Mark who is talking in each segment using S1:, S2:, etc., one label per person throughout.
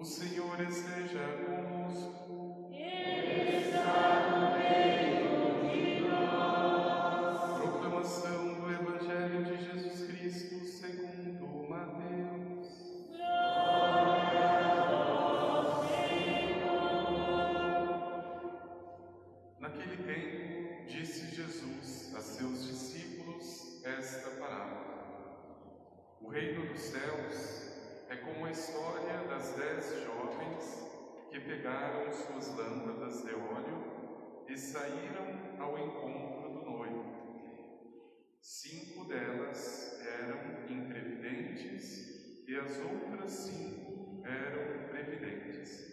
S1: O Senhor esteja convosco. E as outras cinco eram previdentes.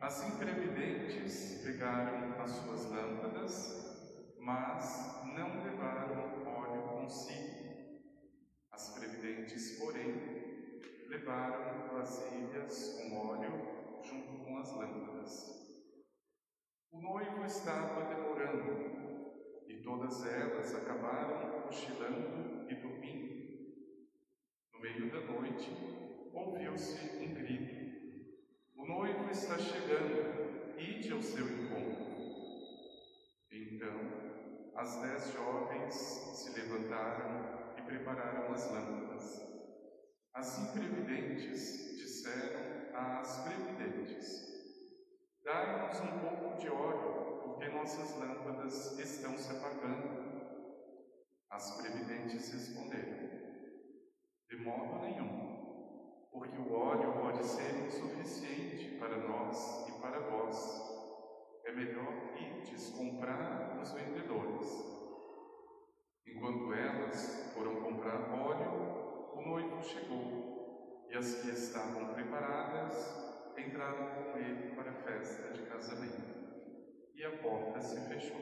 S1: As imprevidentes pegaram as suas lâmpadas, mas não levaram óleo consigo. As previdentes, porém, levaram vasilhas com óleo junto com as lâmpadas. O noivo estava demorando e todas elas acabaram cochilando e dormindo. Meio da noite, ouviu-se um grito: O noivo está chegando, ide ao seu encontro. Então, as dez jovens se levantaram e prepararam as lâmpadas. As imprevidentes disseram às previdentes: Dai-nos um pouco de óleo, porque nossas lâmpadas estão se apagando. As previdentes responderam: De modo nenhum, porque o óleo pode ser insuficiente para nós e para vós. É melhor irdes comprar dos vendedores. Enquanto elas foram comprar óleo, o noivo chegou e as que estavam preparadas entraram com ele para a festa de casamento e a porta se fechou.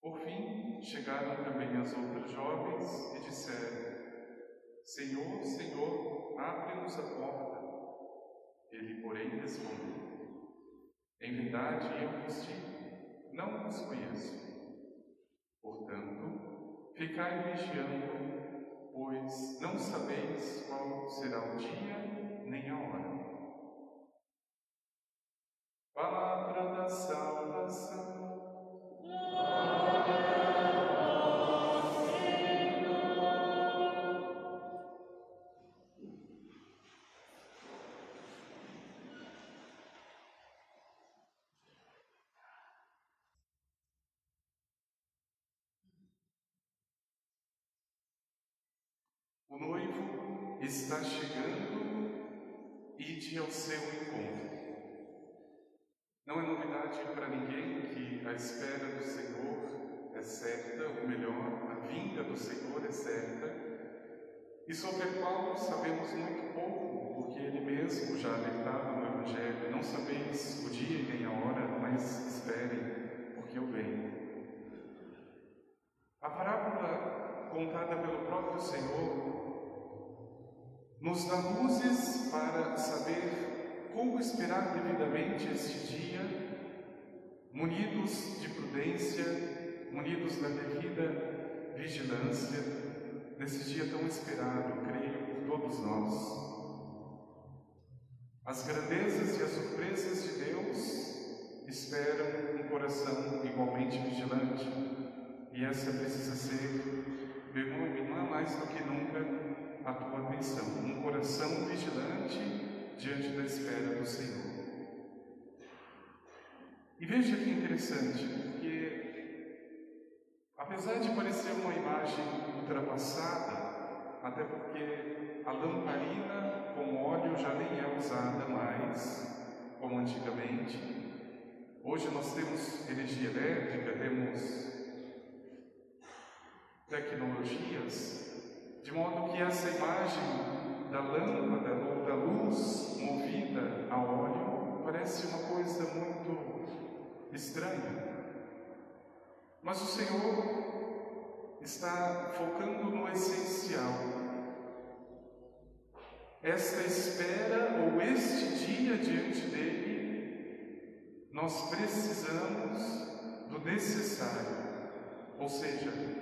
S1: Por fim, chegaram também as outras jovens e disseram: Senhor, Senhor, abre-nos a porta. Ele, porém, respondeu: Em verdade, eu vos digo, não vos conheço. Portanto, ficai vigiando pois não sabeis qual será o dia nem a hora. O noivo está chegando, ide ao seu encontro. Não é novidade para ninguém que a espera do Senhor é certa, ou melhor, a vinda do Senhor é certa, e sobre a qual sabemos muito pouco, porque Ele mesmo já alertava no Evangelho: não sabeis o dia nem a hora, mas esperem, porque eu venho. A parábola contada pelo próprio Senhor nos dá luzes para saber como esperar devidamente este dia, munidos de prudência, munidos da devida vigilância, nesse dia tão esperado, creio, por todos nós. As grandezas e as surpresas de Deus esperam um coração igualmente vigilante, e essa precisa ser, meu irmão, não é mais do que nunca a tua atenção, um coração vigilante diante da espera do Senhor. E veja que interessante, porque apesar de parecer uma imagem ultrapassada, até porque a lamparina com óleo já nem é usada mais como antigamente. Hoje nós temos energia elétrica, temos tecnologias, de modo que essa imagem da lâmpada ou da luz movida a óleo parece uma coisa muito estranha. Mas o Senhor está focando no essencial. Esta espera ou este dia diante dele, nós precisamos do necessário, ou seja,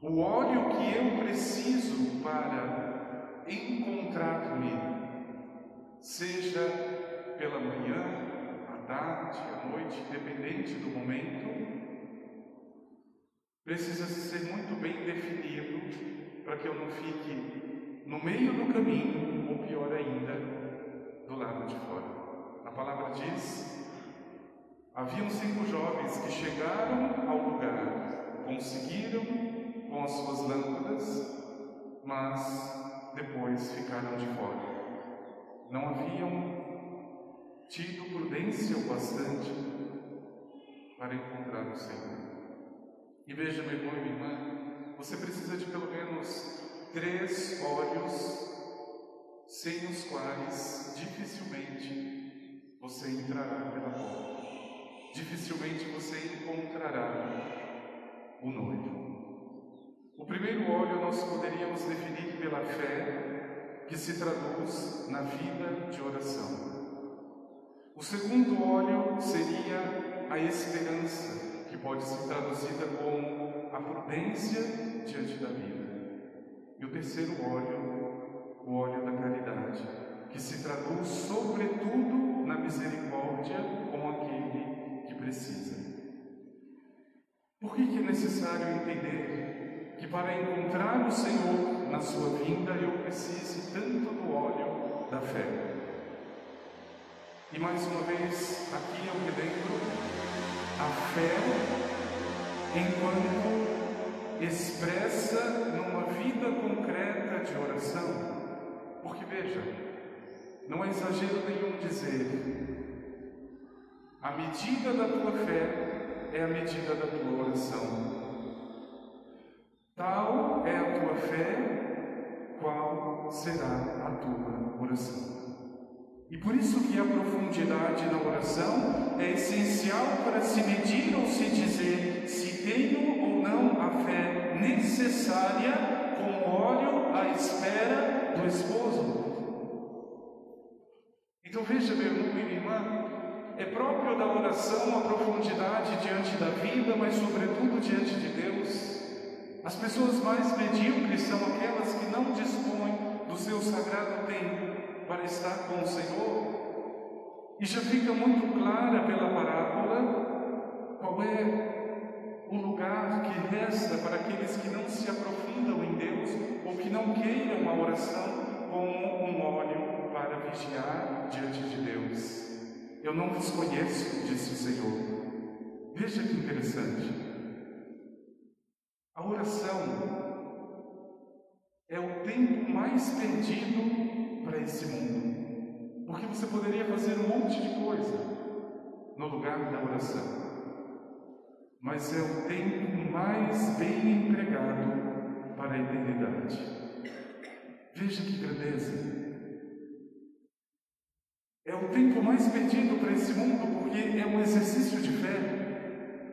S1: o óleo que eu preciso para encontrar-me, seja pela manhã, à tarde, à noite, independente do momento, precisa ser muito bem definido para que eu não fique no meio do caminho, ou pior ainda, do lado de fora. A palavra diz: haviam cinco jovens que chegaram ao lugar, conseguiram mas depois ficaram de fora. Não haviam tido prudência o bastante para encontrar o Senhor. E veja, meu irmão e minha irmã, você precisa de pelo menos três olhos sem os quais dificilmente você entrará pela porta. Dificilmente você encontrará o noivo. O primeiro olho nós poderíamos definir pela fé, que se traduz na vida de oração. O segundo olho seria a esperança, que pode ser traduzida como a prudência diante da vida. E o terceiro óleo, o óleo da caridade, que se traduz sobretudo na misericórdia com aquele que precisa. Por que é necessário entender que para encontrar o Senhor na sua vinda eu precise tanto do óleo da fé? E mais uma vez, aqui eu me lembro, a fé enquanto expressa numa vida concreta de oração. Porque veja, não é exagero nenhum dizer, a medida da tua fé é a medida da tua oração. Tal é a tua fé, qual será a tua oração. E por isso que a profundidade na oração é essencial para se medir ou se dizer se tenho ou não a fé necessária como óleo à espera do esposo. Então veja, meu irmão e irmã, é próprio da oração a profundidade diante da vida, mas sobretudo diante de Deus. As pessoas mais medíocres são aquelas que não dispõem do seu sagrado tempo para estar com o Senhor. E já fica muito clara pela parábola qual é o lugar que resta para aqueles que não se aprofundam em Deus ou que não queiram a oração como um óleo para vigiar diante de Deus. Eu não vos conheço, disse o Senhor. Veja que interessante. A oração é o tempo mais perdido para esse mundo. Porque você poderia fazer um monte de coisa no lugar da oração. Mas é o tempo mais bem empregado para a eternidade. Veja que grandeza. É o tempo mais perdido para esse mundo porque é um exercício de fé.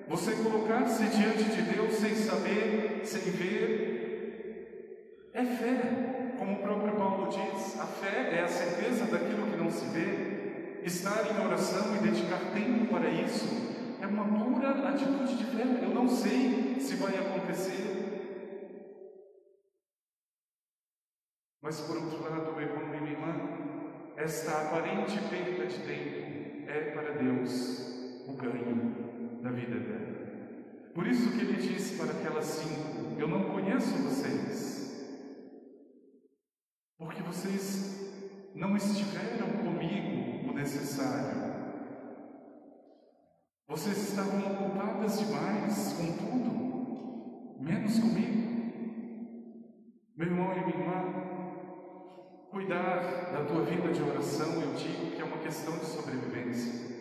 S1: Você colocar-se diante de Deus sem saber, sem ver, é fé. Como o próprio Paulo diz, a fé é a certeza daquilo que não se vê. Estar em oração e dedicar tempo para isso é uma pura atitude de fé. Eu não sei se vai acontecer. Mas por outro lado, meu irmão e minha irmã, esta aparente perda de tempo é para Deus o ganho da vida eterna. Por isso que ele disse para aquelas cinco: Eu não conheço vocês, porque vocês não estiveram comigo o necessário. Vocês estavam ocupadas demais com tudo, menos comigo. Meu irmão e minha irmã, Cuidar da tua vida de oração, eu digo que é uma questão de sobrevivência.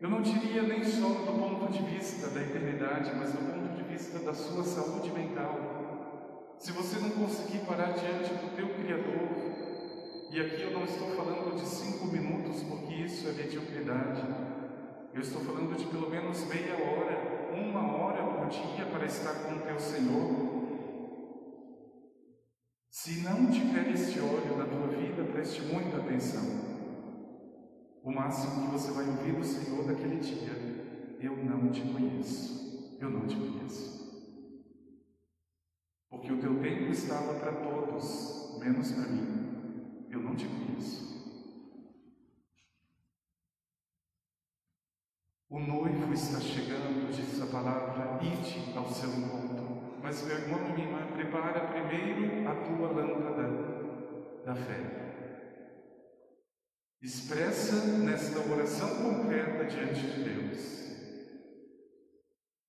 S1: Eu não diria nem só do ponto de vista da eternidade, mas do ponto de vista da sua saúde mental. Se você não conseguir parar diante do teu Criador, e aqui eu não estou falando de cinco minutos, porque isso é mediocridade. Eu estou falando de pelo menos meia hora, uma hora por dia para estar com o teu Senhor, se não tiver este óleo na tua vida, preste muita atenção. O máximo que você vai ouvir do Senhor daquele dia, eu não te conheço, eu não te conheço. Porque o teu tempo estava para todos, menos para mim. Eu não te conheço. O noivo está chegando, diz a palavra, ide ao seu encontro. Mas, meu irmão e minha irmã, prepara primeiro a tua lâmpada da fé. Expressa nesta oração concreta diante de Deus.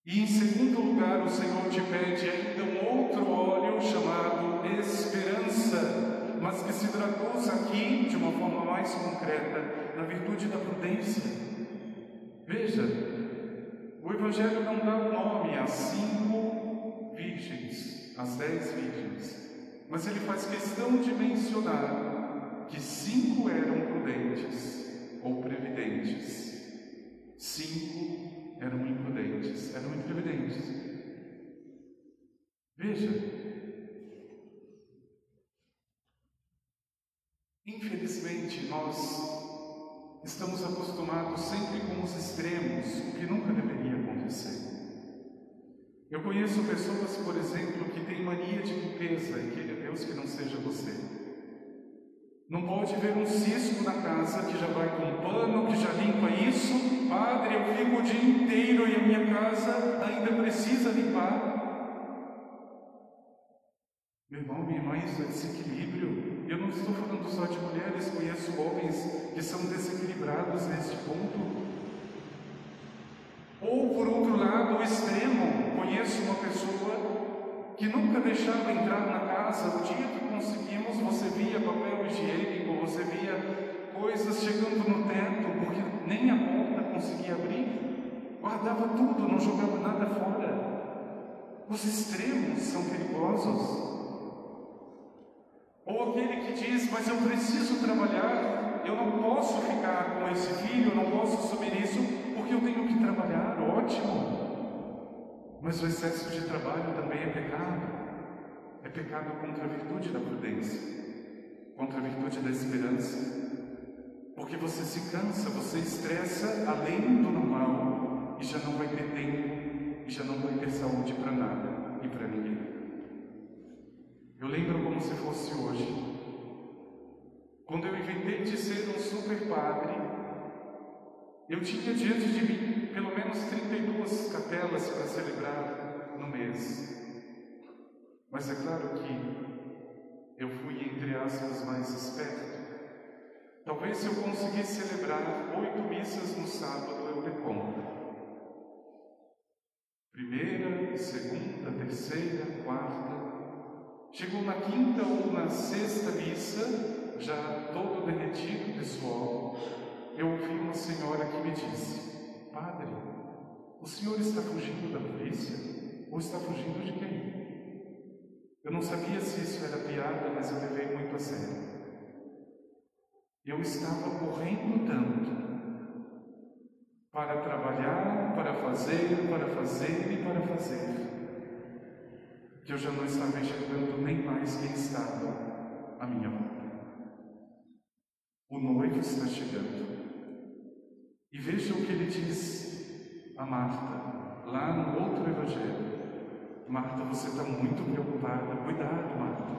S1: E em segundo lugar, o Senhor te pede ainda um outro óleo chamado esperança, mas que se traduz aqui de uma forma mais concreta na virtude da prudência. Veja, o Evangelho não dá o nome às cinco virgens, às dez virgens, mas ele faz questão de mencionar que cinco eram prudentes ou previdentes, cinco eram imprudentes, eram imprevidentes. Veja, infelizmente nós estamos acostumados sempre com os extremos, o que nunca deveria acontecer. Eu conheço pessoas, por exemplo, que têm mania de limpeza e queira Deus que não seja você. Não pode ver um cisco na casa que já vai com pano, que já limpa isso. Padre, eu fico o dia inteiro e a minha casa ainda precisa limpar. Meu irmão, minha irmã, isso é desequilíbrio. Eu não estou falando só de mulheres, conheço homens que são desequilibrados neste ponto. Ou, por outro lado, o extremo, conheço uma pessoa que nunca deixava entrar na casa. O dia conseguimos, você via papel higiênico, você via coisas chegando no teto, porque nem a porta conseguia abrir. Guardava tudo, não jogava nada fora. Os extremos são perigosos. Ou aquele que diz, mas eu preciso trabalhar, eu não posso ficar com esse filho, eu não posso assumir isso, porque eu tenho que trabalhar, ótimo. Mas o excesso de trabalho também é pecado. Pecado contra a virtude da prudência, contra a virtude da esperança. Porque você se cansa, você estressa além do normal e já não vai ter tempo e já não vai ter saúde para nada e para ninguém. Eu lembro como se fosse hoje. Quando eu inventei de ser um super padre, eu tinha diante de mim pelo menos 32 capelas para celebrar no mês. Mas é claro que eu fui, entre aspas, mais esperto. Talvez eu conseguisse celebrar oito missas no sábado, eu dê conta. Primeira, segunda, terceira, quarta, Chegou na quinta ou na sexta missa, já todo derretido de suor, eu ouvi uma senhora que me disse: Padre, o senhor está fugindo da polícia ou está fugindo de quem? Eu não sabia se isso era piada, mas eu levei muito a sério. Eu estava correndo tanto para trabalhar, para fazer, para fazer e para fazer que eu já não estava enxergando nem mais quem estava à minha volta. O noivo está chegando. E veja o que ele diz a Marta, lá no outro evangelho. Marta, você está muito preocupada. Cuidado, Marta.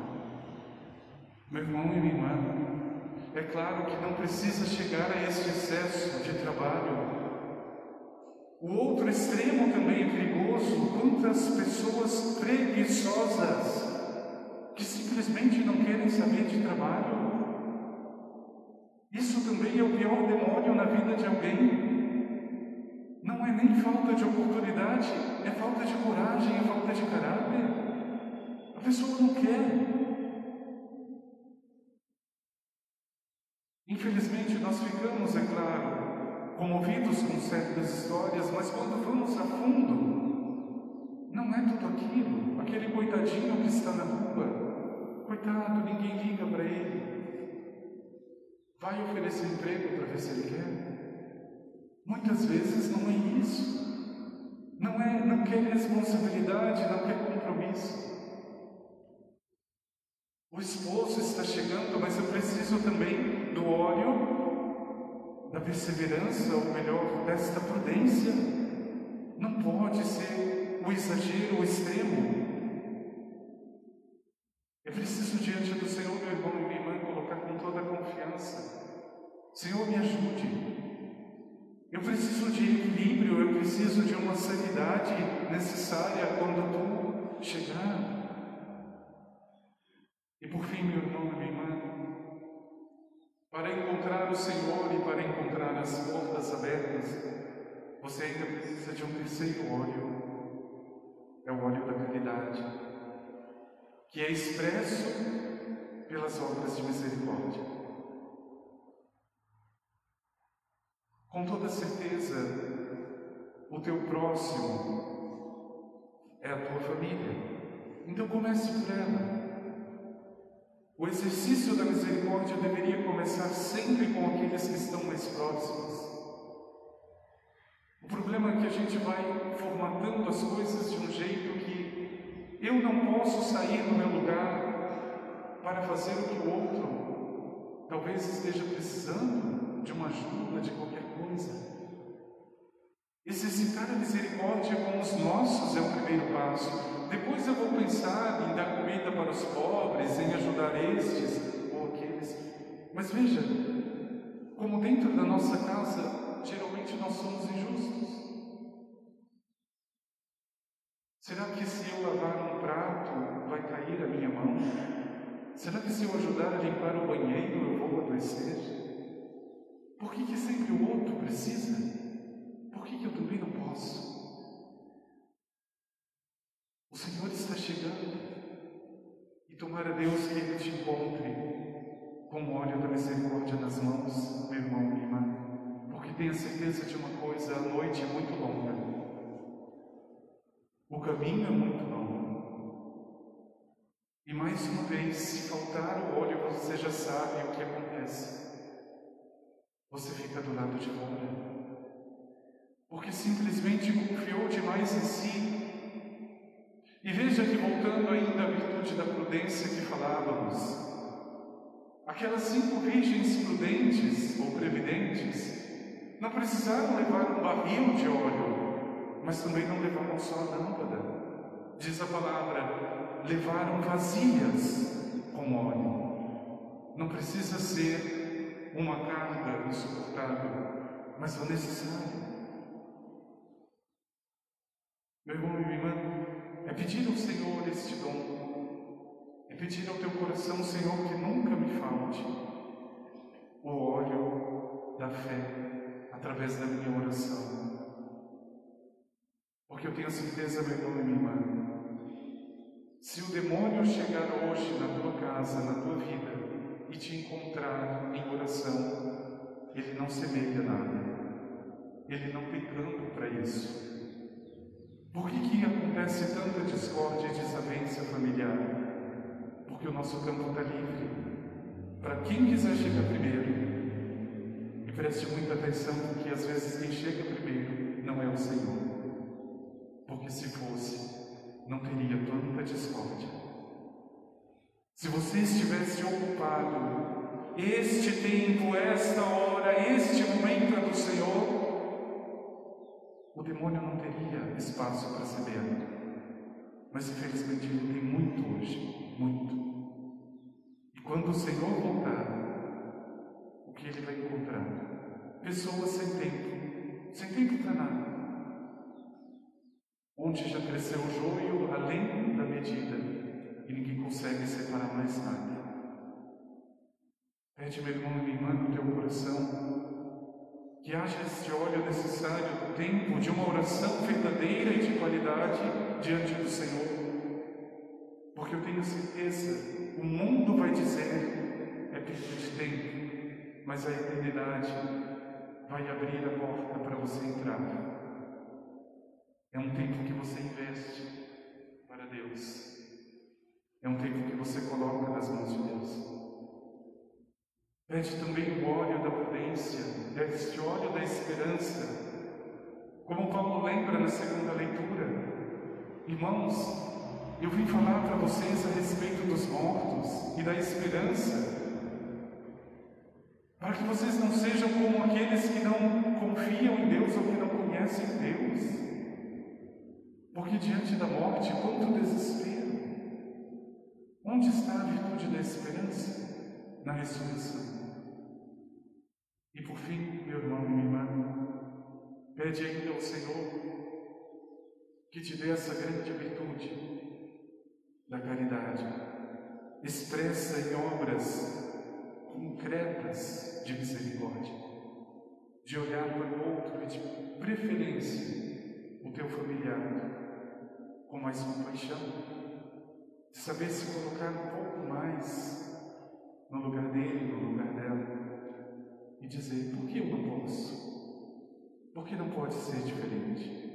S1: Meu irmão e minha irmã, é claro que não precisa chegar a este excesso de trabalho o outro extremo também é perigoso, quantas pessoas preguiçosas que simplesmente não querem saber de trabalho. Isso também é o pior demônio na vida de alguém. Não é nem falta de oportunidade, é falta de coragem, é falta de caráter. A pessoa não quer. Infelizmente, nós ficamos, é claro, comovidos com certas histórias, mas quando vamos a fundo, não é tudo aquilo. Aquele coitadinho que está na rua, coitado, ninguém liga para ele. Vai oferecer emprego para ver se ele quer. Muitas vezes não é isso. Não é, não quer responsabilidade, não quer compromisso. O esposo está chegando, mas eu preciso também do óleo da perseverança, ou melhor, desta prudência. Não pode ser o exagero, o extremo. É preciso, diante do Senhor, meu irmão e minha irmã, colocar com toda a confiança: Senhor, me ajude. Eu preciso de equilíbrio, eu preciso de uma sanidade necessária quando tu chegar. E por fim, meu irmão e minha irmã, para encontrar o Senhor e para encontrar as portas abertas, você ainda precisa de um terceiro óleo. É o óleo da caridade, que é expresso pelas obras de misericórdia. Com toda certeza, o teu próximo é a tua família. Então comece por ela. O exercício da misericórdia deveria começar sempre com aqueles que estão mais próximos. O problema é que a gente vai formatando as coisas de um jeito que eu não posso sair do meu lugar para fazer o que o outro talvez esteja precisando de uma ajuda, de qualquer coisa. Exercitar a misericórdia com os nossos é o primeiro passo. Depois eu vou pensar em dar comida para os pobres, em ajudar estes ou aqueles. Mas veja, como dentro da nossa casa, geralmente nós somos injustos. Será que se eu lavar um prato vai cair a minha mão? Será que se eu ajudar a limpar o banheiro eu vou adoecer? Por que, que sempre o outro precisa? Por que, que eu também não posso? O Senhor está chegando e tomara Deus que Ele te encontre com o óleo da misericórdia nas mãos, meu irmão, minha irmã, porque tenha certeza de uma coisa: a noite é muito longa, o caminho é muito longo. E mais uma vez, se faltar o óleo, você já sabe o que acontece. Você fica do lado de fora, porque simplesmente confiou demais em si e veja que, voltando ainda à virtude da prudência que falávamos, aquelas cinco virgens prudentes ou previdentes não precisaram levar um barril de óleo, mas também não levaram só a lâmpada. Diz a palavra, levaram vazias com óleo. Não precisa ser uma carga insuportável, mas o necessário. Meu irmão e minha irmã, é pedir ao Senhor este dom, é pedir ao teu coração, Senhor, que nunca me falte o óleo da fé através da minha oração. Porque eu tenho certeza, meu irmão e minha irmã, se o demônio chegar hoje na tua casa, na tua vida, e te encontrar em oração, ele não semeia nada. Ele não tem campo para isso. Por que, que acontece tanta discórdia e desavença familiar? Porque o nosso campo está livre. Para quem quiser chegar primeiro. E preste muita atenção, porque às vezes quem chega primeiro não é o Senhor. Porque se fosse, não teria tanta discórdia. Se você estivesse ocupado, este tempo, esta hora, este momento é do Senhor, o demônio não teria espaço para belo. Mas infelizmente ele tem muito hoje, muito. E quando o Senhor voltar, o que ele vai encontrar? Pessoas sem tempo, sem tempo para nada. Onde já cresceu o joio além da medida e ninguém consegue separar mais nada. Pede, meu irmão e minha irmã, no teu coração que haja este óleo necessário no tempo de uma oração verdadeira e de qualidade diante do Senhor. Porque eu tenho certeza, o mundo vai dizer é perda de tempo, mas a eternidade vai abrir a porta para você entrar. É um tempo que você investe para Deus. É um tempo que você coloca nas mãos de Deus. Pede também o óleo da prudência, este óleo da esperança. Como Paulo lembra na segunda leitura, irmãos, eu vim falar para vocês a respeito dos mortos e da esperança, para que vocês não sejam como aqueles que não confiam em Deus ou que não conhecem Deus. Porque diante da morte, quanto desespero! Onde está a virtude da esperança? Na ressurreição. E por fim, meu irmão e minha irmã, Pede ainda ao Senhor que te dê essa grande virtude da caridade, expressa em obras concretas de misericórdia, de olhar para o outro e de preferência o teu familiar com mais compaixão, de saber se colocar um pouco mais no lugar dele, no lugar dela, e dizer: por que eu não posso? Por que não pode ser diferente?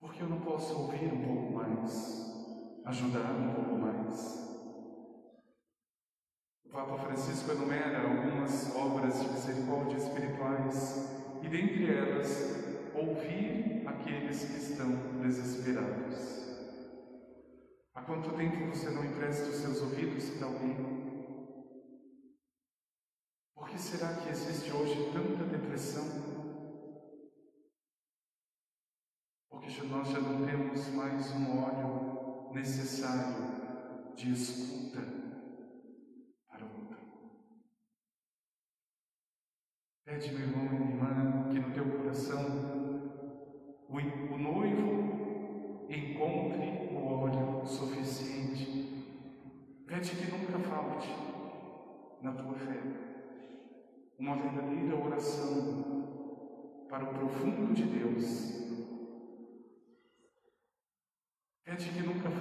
S1: Por que eu não posso ouvir um pouco mais? ajudar um pouco mais. O Papa Francisco enumera algumas obras de misericórdia espirituais e, dentre elas, ouvir aqueles que estão desesperados. Quanto tempo você não empresta os seus ouvidos para alguém? Por que será que existe hoje tanta depressão? Porque nós já não temos mais um óleo necessário de escuta para o outro. Pede, meu irmão e minha irmã, que no teu coração o noivo Pede que nunca falte na tua fé uma verdadeira oração para o profundo de Deus. Pede que nunca falte.